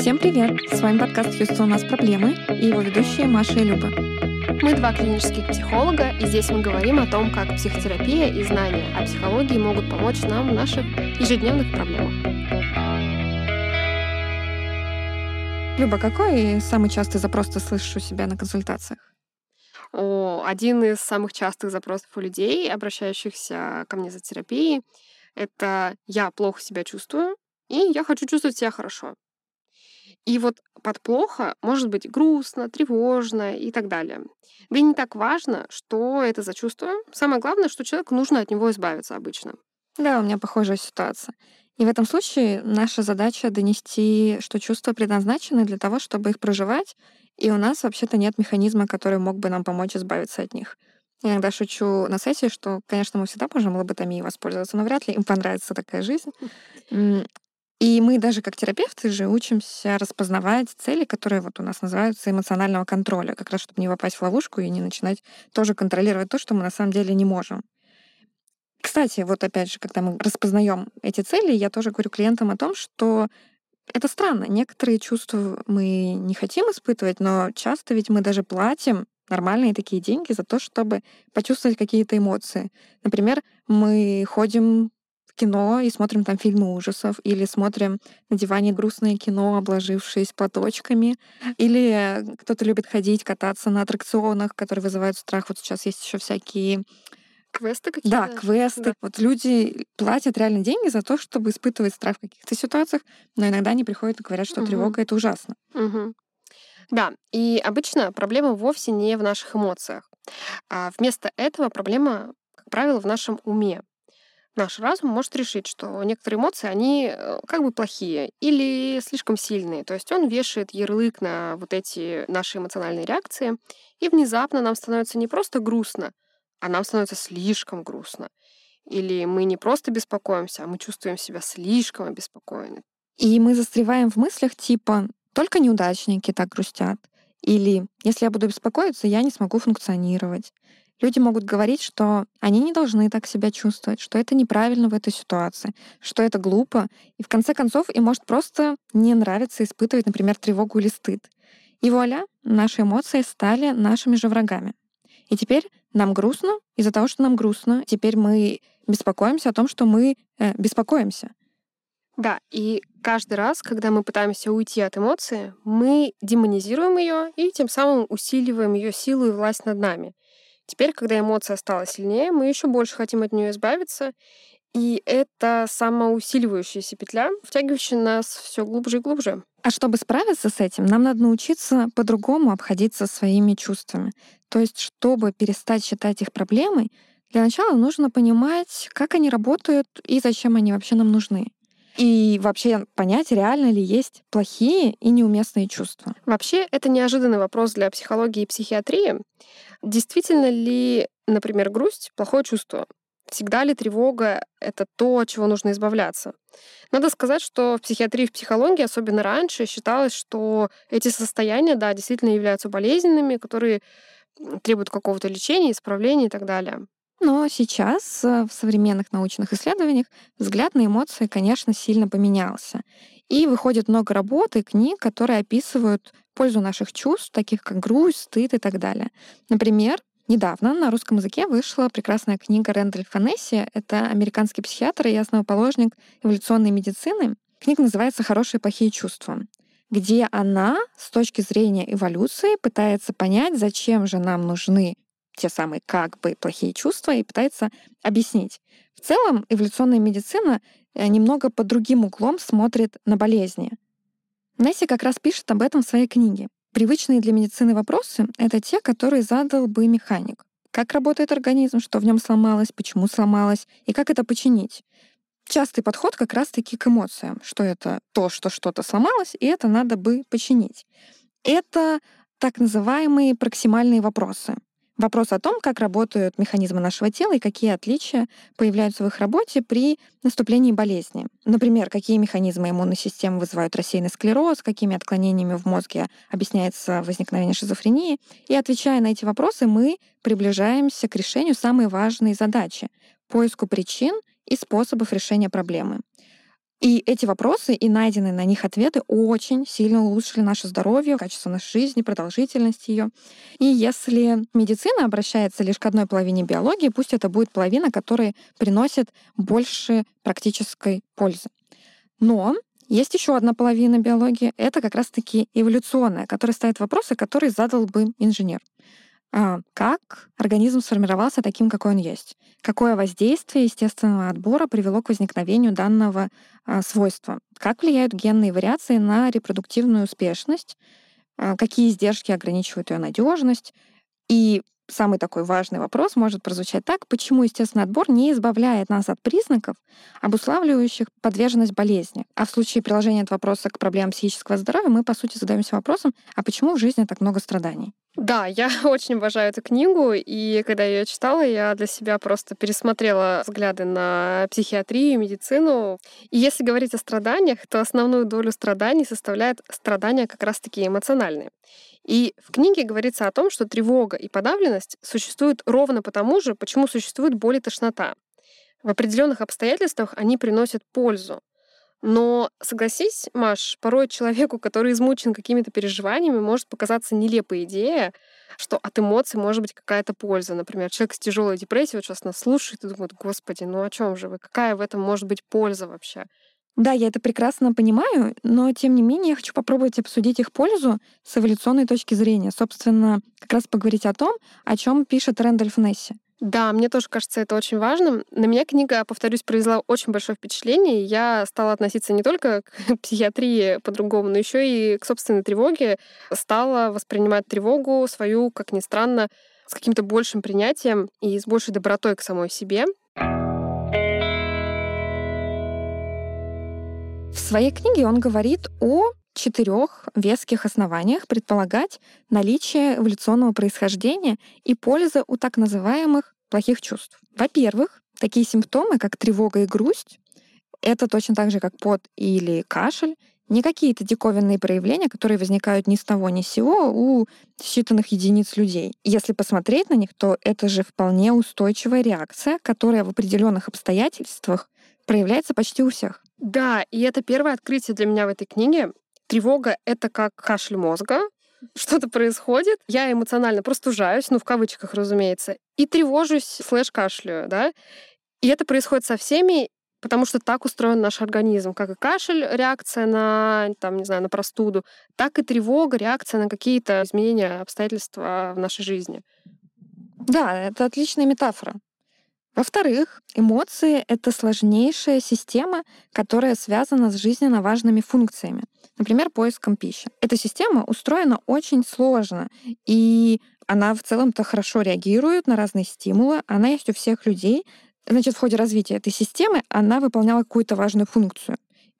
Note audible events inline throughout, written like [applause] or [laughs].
Всем привет! С вами подкаст «Хьюстон. У нас проблемы» и его ведущие Маша и Люба. Мы два клинических психолога, и здесь мы говорим о том, как психотерапия и знания о психологии могут помочь нам в наших ежедневных проблемах. Люба, какой самый частый запрос ты слышишь у себя на консультациях? О, один из самых частых запросов у людей, обращающихся ко мне за терапией, это «я плохо себя чувствую, и я хочу чувствовать себя хорошо». И вот под плохо может быть грустно, тревожно и так далее. Да не так важно, что это за чувство. Самое главное, что человеку нужно от него избавиться обычно. Да, у меня похожая ситуация. И в этом случае наша задача донести, что чувства предназначены для того, чтобы их проживать, и у нас вообще-то нет механизма, который мог бы нам помочь избавиться от них. Я иногда шучу на сессии, что, конечно, мы всегда можем лоботомией воспользоваться, но вряд ли им понравится такая жизнь. И мы даже как терапевты же учимся распознавать цели, которые вот у нас называются эмоционального контроля, как раз чтобы не попасть в ловушку и не начинать тоже контролировать то, что мы на самом деле не можем. Кстати, вот опять же, когда мы распознаем эти цели, я тоже говорю клиентам о том, что это странно. Некоторые чувства мы не хотим испытывать, но часто ведь мы даже платим нормальные такие деньги за то, чтобы почувствовать какие-то эмоции. Например, мы ходим кино и смотрим там фильмы ужасов, или смотрим на диване грустное кино, обложившись платочками, или кто-то любит ходить, кататься на аттракционах, которые вызывают страх. Вот сейчас есть еще всякие Квесты какие-то? Да, квесты. Да. Вот люди платят реально деньги за то, чтобы испытывать страх в каких-то ситуациях, но иногда они приходят и говорят, что угу. тревога это ужасно. Угу. Да, и обычно проблема вовсе не в наших эмоциях. А вместо этого проблема, как правило, в нашем уме наш разум может решить, что некоторые эмоции, они э, как бы плохие или слишком сильные. То есть он вешает ярлык на вот эти наши эмоциональные реакции, и внезапно нам становится не просто грустно, а нам становится слишком грустно. Или мы не просто беспокоимся, а мы чувствуем себя слишком обеспокоены. И мы застреваем в мыслях типа «только неудачники так грустят», или «если я буду беспокоиться, я не смогу функционировать», Люди могут говорить, что они не должны так себя чувствовать, что это неправильно в этой ситуации, что это глупо, и в конце концов им может просто не нравиться испытывать, например, тревогу или стыд. И вуаля, наши эмоции стали нашими же врагами. И теперь нам грустно из-за того, что нам грустно. Теперь мы беспокоимся о том, что мы э, беспокоимся. Да, и каждый раз, когда мы пытаемся уйти от эмоции, мы демонизируем ее и тем самым усиливаем ее силу и власть над нами. Теперь, когда эмоция стала сильнее, мы еще больше хотим от нее избавиться. И это самоусиливающаяся петля, втягивающая нас все глубже и глубже. А чтобы справиться с этим, нам надо научиться по-другому обходиться своими чувствами. То есть, чтобы перестать считать их проблемой, для начала нужно понимать, как они работают и зачем они вообще нам нужны. И вообще понять, реально ли есть плохие и неуместные чувства. Вообще, это неожиданный вопрос для психологии и психиатрии. Действительно ли, например, грусть — плохое чувство? Всегда ли тревога — это то, от чего нужно избавляться? Надо сказать, что в психиатрии и в психологии, особенно раньше, считалось, что эти состояния, да, действительно являются болезненными, которые требуют какого-то лечения, исправления и так далее. Но сейчас э, в современных научных исследованиях взгляд на эмоции, конечно, сильно поменялся. И выходит много работ и книг, которые описывают пользу наших чувств, таких как грусть, стыд и так далее. Например, Недавно на русском языке вышла прекрасная книга Рэндальфа Несси. Это американский психиатр и основоположник эволюционной медицины. Книга называется «Хорошие и плохие чувства», где она с точки зрения эволюции пытается понять, зачем же нам нужны те самые как бы плохие чувства и пытается объяснить. В целом эволюционная медицина э, немного под другим углом смотрит на болезни. Несси как раз пишет об этом в своей книге. Привычные для медицины вопросы — это те, которые задал бы механик. Как работает организм, что в нем сломалось, почему сломалось и как это починить. Частый подход как раз-таки к эмоциям, что это то, что что-то сломалось, и это надо бы починить. Это так называемые проксимальные вопросы. Вопрос о том, как работают механизмы нашего тела и какие отличия появляются в их работе при наступлении болезни. Например, какие механизмы иммунной системы вызывают рассеянный склероз, какими отклонениями в мозге объясняется возникновение шизофрении. И отвечая на эти вопросы, мы приближаемся к решению самой важной задачи — поиску причин и способов решения проблемы. И эти вопросы и найденные на них ответы очень сильно улучшили наше здоровье, качество нашей жизни, продолжительность ее. И если медицина обращается лишь к одной половине биологии, пусть это будет половина, которая приносит больше практической пользы. Но есть еще одна половина биологии, это как раз-таки эволюционная, которая ставит вопросы, которые задал бы инженер. А, как организм сформировался таким, какой он есть? Какое воздействие естественного отбора привело к возникновению данного а, свойства? Как влияют генные вариации на репродуктивную успешность? А, какие издержки ограничивают ее надежность? И самый такой важный вопрос может прозвучать так, почему естественный отбор не избавляет нас от признаков, обуславливающих подверженность болезни. А в случае приложения этого вопроса к проблемам психического здоровья мы, по сути, задаемся вопросом, а почему в жизни так много страданий? Да, я [laughs] очень обожаю эту книгу, и когда я ее читала, я для себя просто пересмотрела взгляды на психиатрию, медицину. И если говорить о страданиях, то основную долю страданий составляет страдания как раз-таки эмоциональные. И в книге говорится о том, что тревога и подавленность существуют ровно потому же, почему существует боль и тошнота. В определенных обстоятельствах они приносят пользу. Но согласись, Маш, порой человеку, который измучен какими-то переживаниями, может показаться нелепая идея, что от эмоций может быть какая-то польза. Например, человек с тяжелой депрессией вот сейчас нас слушает и думает, господи, ну о чем же вы? Какая в этом может быть польза вообще? Да, я это прекрасно понимаю, но тем не менее я хочу попробовать обсудить их пользу с эволюционной точки зрения. Собственно, как раз поговорить о том, о чем пишет Рэндольф Несси. Да, мне тоже кажется это очень важным. На меня книга, повторюсь, произвела очень большое впечатление. Я стала относиться не только к [laughs] психиатрии по-другому, но еще и к собственной тревоге. Стала воспринимать тревогу свою, как ни странно, с каким-то большим принятием и с большей добротой к самой себе. В своей книге он говорит о четырех веских основаниях предполагать наличие эволюционного происхождения и пользы у так называемых плохих чувств. Во-первых, такие симптомы, как тревога и грусть, это точно так же, как пот или кашель, не какие-то диковинные проявления, которые возникают ни с того ни с сего у считанных единиц людей. Если посмотреть на них, то это же вполне устойчивая реакция, которая в определенных обстоятельствах проявляется почти у всех. Да, и это первое открытие для меня в этой книге. Тревога — это как кашель мозга, что-то происходит, я эмоционально простужаюсь, ну, в кавычках, разумеется, и тревожусь, слэш кашляю, да, и это происходит со всеми, потому что так устроен наш организм, как и кашель, реакция на, там, не знаю, на простуду, так и тревога, реакция на какие-то изменения, обстоятельства в нашей жизни. Да, это отличная метафора. Во-вторых, эмоции — это сложнейшая система, которая связана с жизненно важными функциями, например, поиском пищи. Эта система устроена очень сложно, и она в целом-то хорошо реагирует на разные стимулы, она есть у всех людей. Значит, в ходе развития этой системы она выполняла какую-то важную функцию.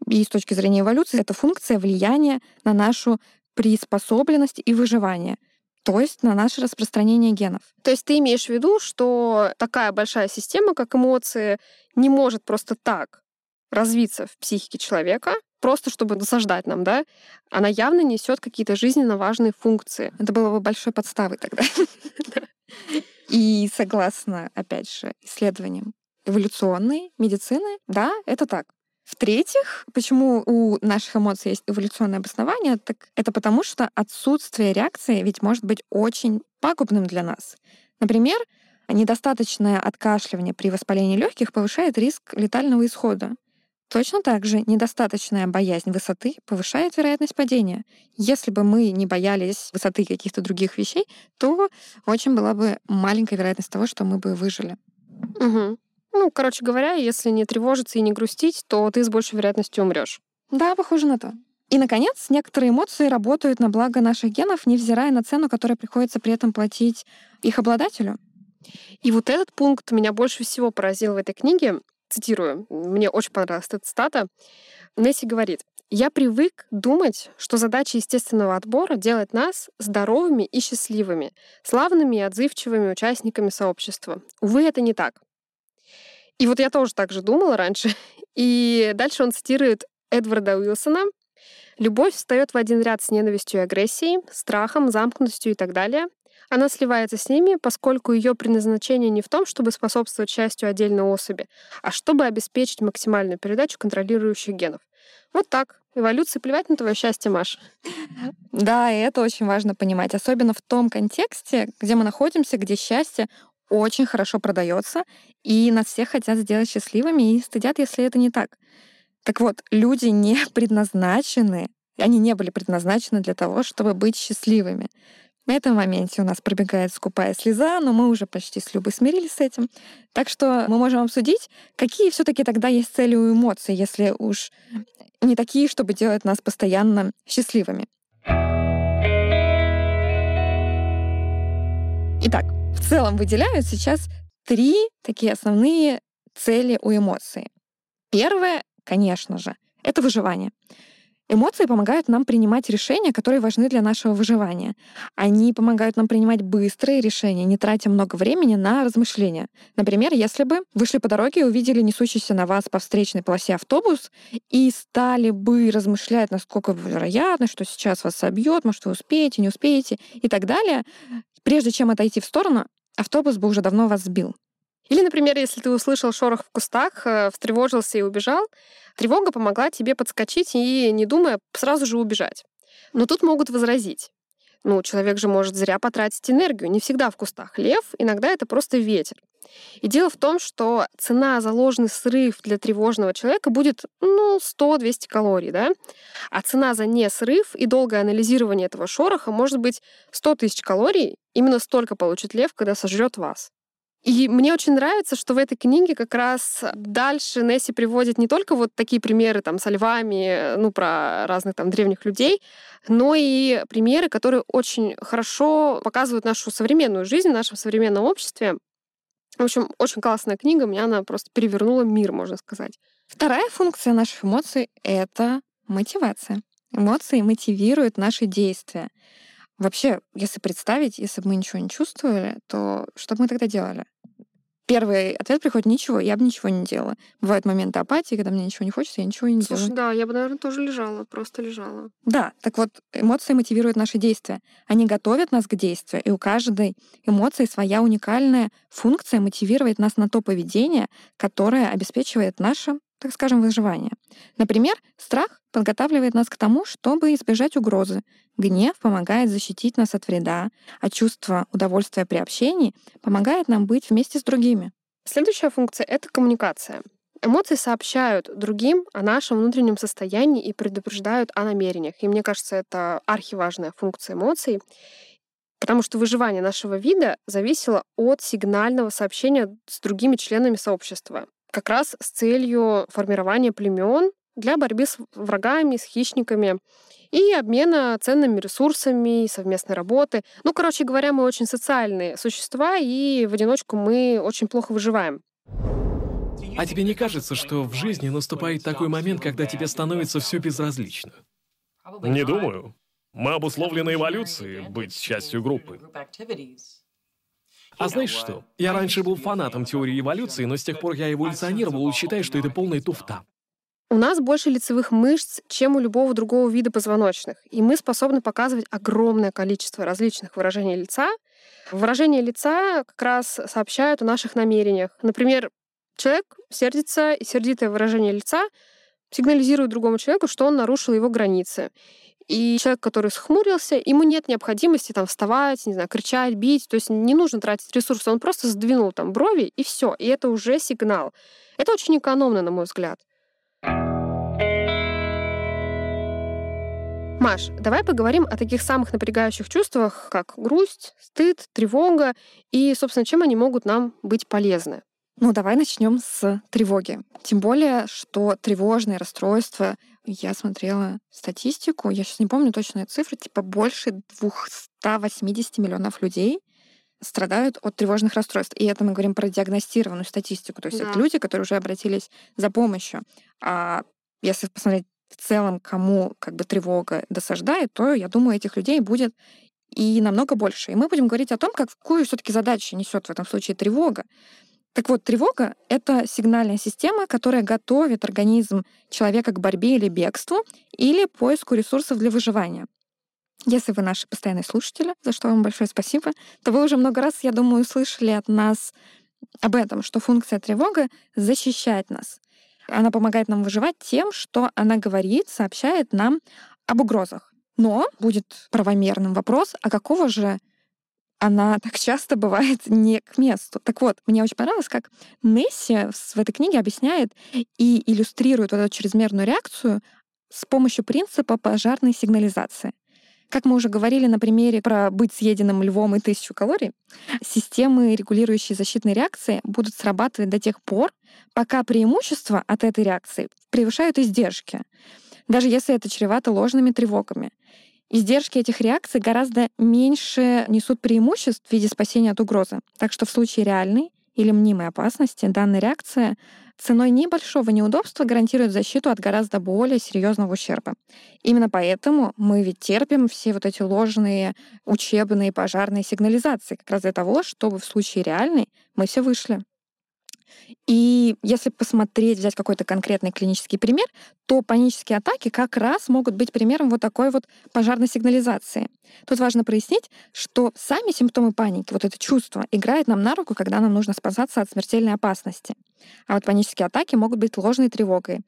И с точки зрения эволюции, это функция влияния на нашу приспособленность и выживание — то есть на наше распространение генов. То есть ты имеешь в виду, что такая большая система, как эмоции, не может просто так развиться в психике человека, просто чтобы насаждать нам, да? Она явно несет какие-то жизненно важные функции. Это было бы большой подставой тогда. [laughs] И согласно, опять же, исследованиям эволюционной медицины, да, это так. В-третьих, почему у наших эмоций есть эволюционное обоснование, так это потому, что отсутствие реакции ведь может быть очень пагубным для нас. Например, недостаточное откашливание при воспалении легких повышает риск летального исхода. Точно так же недостаточная боязнь высоты повышает вероятность падения. Если бы мы не боялись высоты каких-то других вещей, то очень была бы маленькая вероятность того, что мы бы выжили. Угу. Ну, короче говоря, если не тревожиться и не грустить, то ты с большей вероятностью умрешь. Да, похоже на то. И, наконец, некоторые эмоции работают на благо наших генов, невзирая на цену, которую приходится при этом платить их обладателю. И вот этот пункт меня больше всего поразил в этой книге. Цитирую, мне очень понравилась эта цитата. Несси говорит, «Я привык думать, что задача естественного отбора — делать нас здоровыми и счастливыми, славными и отзывчивыми участниками сообщества. Увы, это не так. И вот я тоже так же думала раньше. [laughs] И дальше он цитирует Эдварда Уилсона. «Любовь встает в один ряд с ненавистью и агрессией, страхом, замкнутостью и так далее. Она сливается с ними, поскольку ее предназначение не в том, чтобы способствовать счастью отдельной особи, а чтобы обеспечить максимальную передачу контролирующих генов. Вот так. Эволюции плевать на твое счастье, Маш. Да, и это очень важно понимать, особенно в том контексте, где мы находимся, где счастье очень хорошо продается, и нас всех хотят сделать счастливыми и стыдят, если это не так. Так вот, люди не [laughs] предназначены, они не были предназначены для того, чтобы быть счастливыми. На этом моменте у нас пробегает скупая слеза, но мы уже почти с Любой смирились с этим. Так что мы можем обсудить, какие все таки тогда есть цели у эмоций, если уж не такие, чтобы делать нас постоянно счастливыми. Целом выделяют сейчас три такие основные цели у эмоций. Первое, конечно же, это выживание. Эмоции помогают нам принимать решения, которые важны для нашего выживания. Они помогают нам принимать быстрые решения, не тратя много времени на размышления. Например, если бы вышли по дороге и увидели несущийся на вас по встречной полосе автобус и стали бы размышлять, насколько вероятно, что сейчас вас собьет, может, вы успеете, не успеете и так далее, прежде чем отойти в сторону, автобус бы уже давно вас сбил. Или, например, если ты услышал шорох в кустах, э, встревожился и убежал, тревога помогла тебе подскочить и, не думая, сразу же убежать. Но тут могут возразить. Ну, человек же может зря потратить энергию. Не всегда в кустах лев, иногда это просто ветер. И дело в том, что цена за ложный срыв для тревожного человека будет, ну, 100-200 калорий, да? А цена за не срыв и долгое анализирование этого шороха может быть 100 тысяч калорий. Именно столько получит лев, когда сожрет вас. И мне очень нравится, что в этой книге как раз дальше Несси приводит не только вот такие примеры там со львами, ну, про разных там древних людей, но и примеры, которые очень хорошо показывают нашу современную жизнь в нашем современном обществе. В общем, очень классная книга, меня она просто перевернула мир, можно сказать. Вторая функция наших эмоций — это мотивация. Эмоции мотивируют наши действия. Вообще, если представить, если бы мы ничего не чувствовали, то что бы мы тогда делали? Первый ответ приходит ничего, я бы ничего не делала. Бывают моменты апатии, когда мне ничего не хочется, я ничего не Слушай, делаю. да, я бы, наверное, тоже лежала, просто лежала. Да, так вот, эмоции мотивируют наши действия. Они готовят нас к действию, и у каждой эмоции своя уникальная функция мотивировать нас на то поведение, которое обеспечивает наше так скажем, выживания. Например, страх подготавливает нас к тому, чтобы избежать угрозы. Гнев помогает защитить нас от вреда, а чувство удовольствия при общении помогает нам быть вместе с другими. Следующая функция — это коммуникация. Эмоции сообщают другим о нашем внутреннем состоянии и предупреждают о намерениях. И мне кажется, это архиважная функция эмоций, потому что выживание нашего вида зависело от сигнального сообщения с другими членами сообщества как раз с целью формирования племен для борьбы с врагами, с хищниками и обмена ценными ресурсами, совместной работы. Ну, короче говоря, мы очень социальные существа, и в одиночку мы очень плохо выживаем. А тебе не кажется, что в жизни наступает такой момент, когда тебе становится все безразлично? Не думаю. Мы обусловлены эволюцией быть частью группы. А знаешь что? Я раньше был фанатом теории эволюции, но с тех пор я эволюционировал и считаю, что это полная туфта. У нас больше лицевых мышц, чем у любого другого вида позвоночных, и мы способны показывать огромное количество различных выражений лица. Выражения лица как раз сообщают о наших намерениях. Например, человек сердится, и сердитое выражение лица сигнализирует другому человеку, что он нарушил его границы. И человек, который схмурился, ему нет необходимости там вставать, не знаю, кричать, бить. То есть не нужно тратить ресурсы. Он просто сдвинул там брови, и все. И это уже сигнал. Это очень экономно, на мой взгляд. Маш, давай поговорим о таких самых напрягающих чувствах, как грусть, стыд, тревога и, собственно, чем они могут нам быть полезны. Ну, давай начнем с тревоги. Тем более, что тревожные расстройства, я смотрела статистику, я сейчас не помню точные цифры, типа больше 280 миллионов людей страдают от тревожных расстройств. И это мы говорим про диагностированную статистику. То есть да. это люди, которые уже обратились за помощью. А если посмотреть в целом, кому как бы тревога досаждает, то, я думаю, этих людей будет и намного больше. И мы будем говорить о том, какую все-таки задачу несет в этом случае тревога. Так вот, тревога — это сигнальная система, которая готовит организм человека к борьбе или бегству, или поиску ресурсов для выживания. Если вы наши постоянные слушатели, за что вам большое спасибо, то вы уже много раз, я думаю, слышали от нас об этом, что функция тревога защищает нас. Она помогает нам выживать тем, что она говорит, сообщает нам об угрозах. Но будет правомерным вопрос, а какого же она так часто бывает не к месту. Так вот, мне очень понравилось, как Несси в этой книге объясняет и иллюстрирует вот эту чрезмерную реакцию с помощью принципа пожарной сигнализации. Как мы уже говорили на примере про быть съеденным львом и тысячу калорий, системы, регулирующие защитные реакции, будут срабатывать до тех пор, пока преимущества от этой реакции превышают издержки, даже если это чревато ложными тревогами. Издержки этих реакций гораздо меньше несут преимуществ в виде спасения от угрозы. Так что в случае реальной или мнимой опасности данная реакция ценой небольшого неудобства гарантирует защиту от гораздо более серьезного ущерба. Именно поэтому мы ведь терпим все вот эти ложные учебные пожарные сигнализации, как раз для того, чтобы в случае реальной мы все вышли. И если посмотреть, взять какой-то конкретный клинический пример, то панические атаки как раз могут быть примером вот такой вот пожарной сигнализации. Тут важно прояснить, что сами симптомы паники, вот это чувство, играет нам на руку, когда нам нужно спасаться от смертельной опасности. А вот панические атаки могут быть ложной тревогой,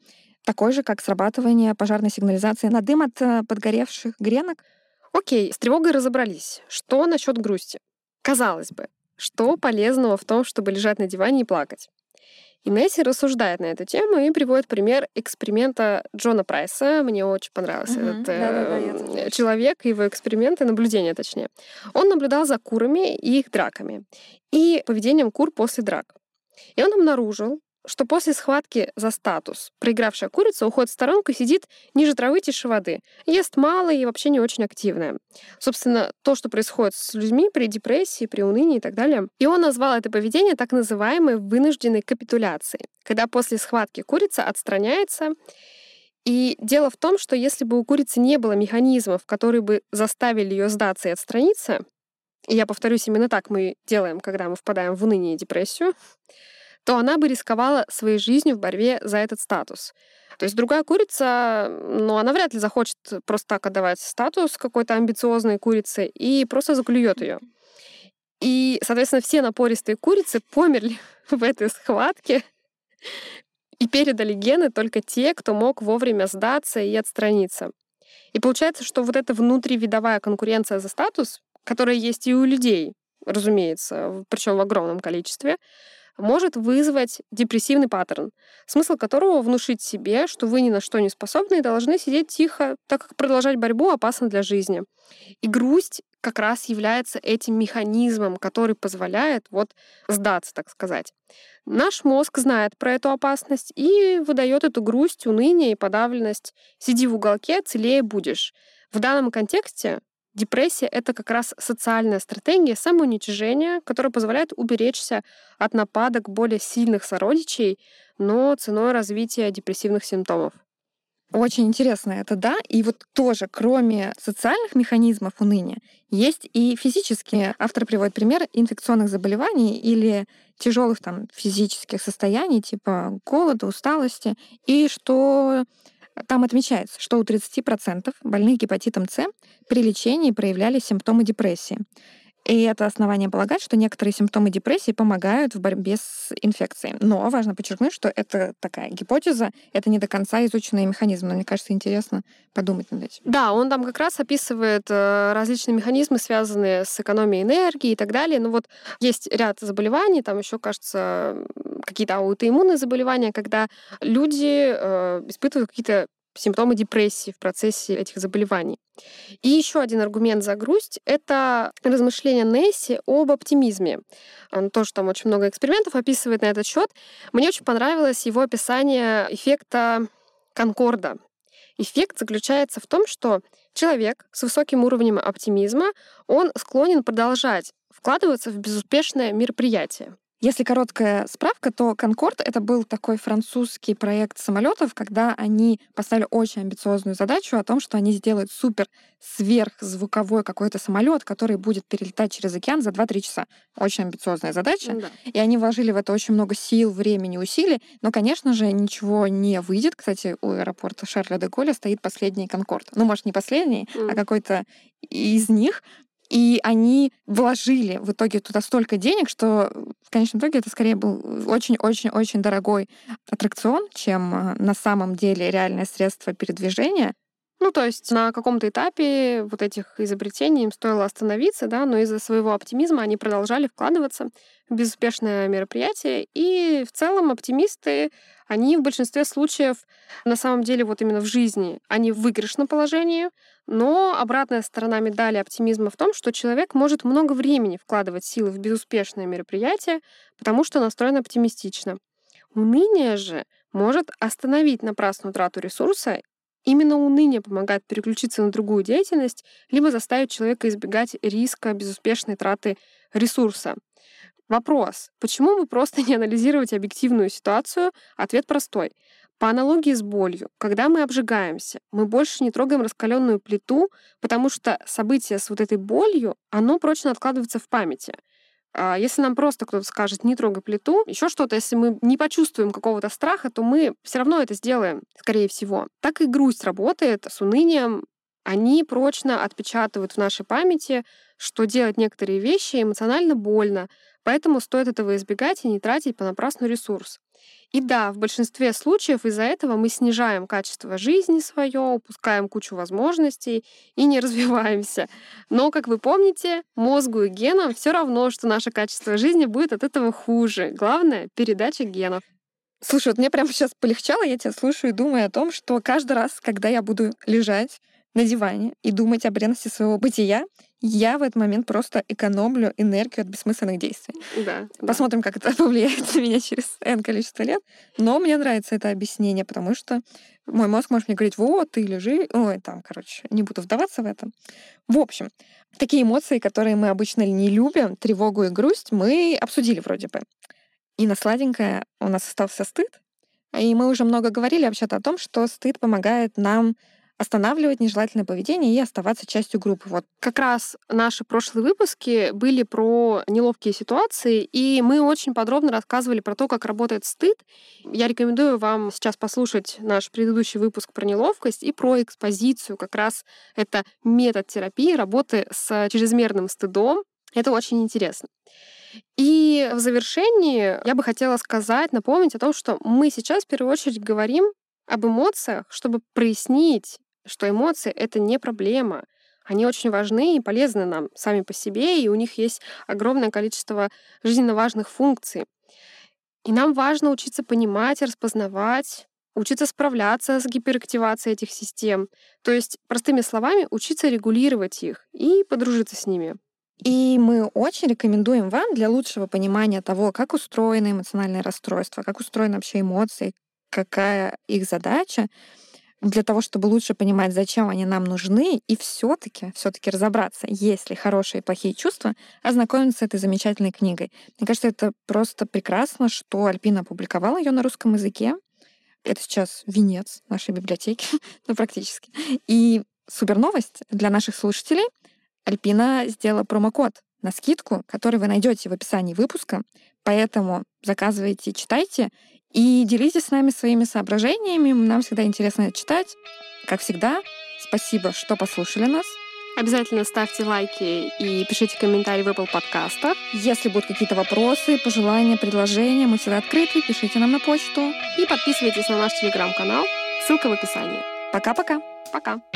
такой же, как срабатывание пожарной сигнализации на дым от э, подгоревших гренок. Окей, с тревогой разобрались. Что насчет грусти? Казалось бы, что полезного в том, чтобы лежать на диване и плакать? И Несси рассуждает на эту тему и приводит пример эксперимента Джона Прайса. Мне очень понравился угу. этот э, человек, его эксперименты, наблюдения точнее. Он наблюдал за курами и их драками и поведением кур после драк. И он обнаружил, что после схватки за статус проигравшая курица уходит в сторонку и сидит ниже травы тише воды. Ест мало и вообще не очень активная. Собственно, то, что происходит с людьми при депрессии, при унынии и так далее. И он назвал это поведение так называемой вынужденной капитуляцией, когда после схватки курица отстраняется и дело в том, что если бы у курицы не было механизмов, которые бы заставили ее сдаться и отстраниться, и я повторюсь, именно так мы делаем, когда мы впадаем в уныние и депрессию, то она бы рисковала своей жизнью в борьбе за этот статус. То есть другая курица, ну, она вряд ли захочет просто так отдавать статус какой-то амбициозной курице и просто заклюет ее. И, соответственно, все напористые курицы померли [laughs] в этой схватке и передали гены только те, кто мог вовремя сдаться и отстраниться. И получается, что вот эта внутривидовая конкуренция за статус, которая есть и у людей, разумеется, причем в огромном количестве, может вызвать депрессивный паттерн, смысл которого внушить себе, что вы ни на что не способны и должны сидеть тихо, так как продолжать борьбу опасно для жизни. И грусть как раз является этим механизмом, который позволяет вот сдаться, так сказать. Наш мозг знает про эту опасность и выдает эту грусть, уныние и подавленность. Сиди в уголке, целее будешь. В данном контексте Депрессия — это как раз социальная стратегия самоуничижения, которая позволяет уберечься от нападок более сильных сородичей, но ценой развития депрессивных симптомов. Очень интересно это, да. И вот тоже, кроме социальных механизмов уныния, есть и физические. Автор приводит пример инфекционных заболеваний или тяжелых там физических состояний, типа голода, усталости, и что там отмечается, что у 30% больных гепатитом С при лечении проявлялись симптомы депрессии. И это основание полагать, что некоторые симптомы депрессии помогают в борьбе с инфекцией. Но важно подчеркнуть, что это такая гипотеза, это не до конца изученный механизм. Но мне кажется, интересно подумать над этим. Да, он там как раз описывает э, различные механизмы, связанные с экономией энергии и так далее. Ну вот есть ряд заболеваний, там еще, кажется, какие-то аутоиммунные заболевания, когда люди э, испытывают какие-то симптомы депрессии в процессе этих заболеваний. И еще один аргумент за грусть — это размышления Несси об оптимизме. Он тоже там очень много экспериментов описывает на этот счет. Мне очень понравилось его описание эффекта Конкорда. Эффект заключается в том, что человек с высоким уровнем оптимизма, он склонен продолжать вкладываться в безуспешное мероприятие. Если короткая справка, то Конкорд это был такой французский проект самолетов, когда они поставили очень амбициозную задачу о том, что они сделают супер сверхзвуковой какой-то самолет, который будет перелетать через океан за 2-3 часа. Очень амбициозная задача. Да. И они вложили в это очень много сил, времени, усилий. Но, конечно же, ничего не выйдет. Кстати, у аэропорта Шарля де Голля стоит последний Конкорд. Ну, может, не последний, mm. а какой-то из них. И они вложили в итоге туда столько денег, что в конечном итоге это скорее был очень-очень-очень дорогой аттракцион, чем э, на самом деле реальное средство передвижения. Ну, то есть на каком-то этапе вот этих изобретений им стоило остановиться, да, но из-за своего оптимизма они продолжали вкладываться в безуспешное мероприятие. И в целом оптимисты, они в большинстве случаев на самом деле вот именно в жизни, они в выигрышном положении, но обратная сторона медали оптимизма в том, что человек может много времени вкладывать силы в безуспешное мероприятие, потому что настроен оптимистично. Уныние же может остановить напрасную трату ресурса Именно уныние помогает переключиться на другую деятельность, либо заставить человека избегать риска безуспешной траты ресурса. Вопрос, почему бы просто [laughs] не анализировать объективную ситуацию? Ответ простой. По аналогии с болью, когда мы обжигаемся, мы больше не трогаем раскаленную плиту, потому что событие с вот этой болью, оно прочно откладывается в памяти. А если нам просто кто-то скажет, не трогай плиту, еще что-то, если мы не почувствуем какого-то страха, то мы все равно это сделаем, скорее всего. Так и грусть работает с унынием. Они прочно отпечатывают в нашей памяти, что делать некоторые вещи эмоционально больно, поэтому стоит этого избегать и не тратить понапрасну ресурс. И да, в большинстве случаев из-за этого мы снижаем качество жизни свое, упускаем кучу возможностей и не [laughs] развиваемся. Но, как вы помните, мозгу и генам все равно, что наше качество жизни будет от этого хуже. Главное — передача генов. Слушай, вот мне прямо сейчас полегчало, я тебя слушаю и думаю о том, что каждый раз, когда я буду лежать на диване и думать о бренности своего бытия, я в этот момент просто экономлю энергию от бессмысленных действий. Да, Посмотрим, да. как это [laughs] повлияет на меня через N количество лет. Но мне нравится это объяснение, потому что мой мозг может мне говорить, вот, ты лежи, ой, там, короче, не буду вдаваться в это. В общем, такие эмоции, которые мы обычно не любим, тревогу и грусть, мы обсудили вроде бы. И на сладенькое у нас остался стыд. И мы уже много говорили вообще-то о том, что стыд помогает нам останавливать нежелательное поведение и оставаться частью группы. Вот. Как раз наши прошлые выпуски были про неловкие ситуации, и мы очень подробно рассказывали про то, как работает стыд. Я рекомендую вам сейчас послушать наш предыдущий выпуск про неловкость и про экспозицию. Как раз это метод терапии работы с чрезмерным стыдом. Это очень интересно. И в завершении я бы хотела сказать, напомнить о том, что мы сейчас в первую очередь говорим об эмоциях, чтобы прояснить что эмоции — это не проблема. Они очень важны и полезны нам сами по себе, и у них есть огромное количество жизненно важных функций. И нам важно учиться понимать распознавать, учиться справляться с гиперактивацией этих систем. То есть, простыми словами, учиться регулировать их и подружиться с ними. И мы очень рекомендуем вам для лучшего понимания того, как устроено эмоциональное расстройство, как устроены вообще эмоции, какая их задача, для того, чтобы лучше понимать, зачем они нам нужны, и все-таки, все-таки разобраться, есть ли хорошие и плохие чувства, ознакомиться с этой замечательной книгой. Мне кажется, это просто прекрасно, что Альпина опубликовала ее на русском языке. Это сейчас венец нашей библиотеки, [laughs] ну, практически. И супер новость для наших слушателей. Альпина сделала промокод на скидку, который вы найдете в описании выпуска. Поэтому заказывайте, читайте и делитесь с нами своими соображениями. Нам всегда интересно читать. Как всегда, спасибо, что послушали нас. Обязательно ставьте лайки и пишите комментарии в Apple подкастах. Если будут какие-то вопросы, пожелания, предложения, мы всегда открыты. Пишите нам на почту. И подписывайтесь на наш телеграм-канал. Ссылка в описании. Пока-пока. Пока. -пока. Пока.